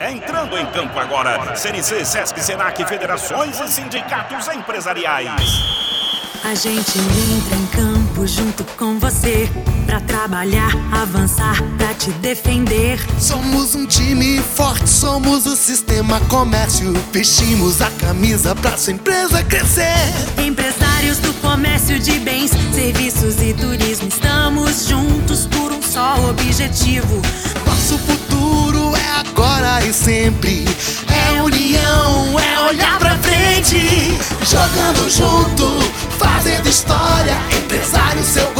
Entrando em campo agora, CNC, Sesc, Senac, federações e sindicatos empresariais. A gente entra em campo junto com você Pra trabalhar, avançar, pra te defender. Somos um time forte, somos o sistema comércio. Vestimos a camisa pra sua empresa crescer. Empresários do comércio de bens, serviços e turismo Estamos juntos por um só objetivo. Nosso futuro e sempre. É união, é olhar pra frente. Jogando junto, fazendo história Empresário, seu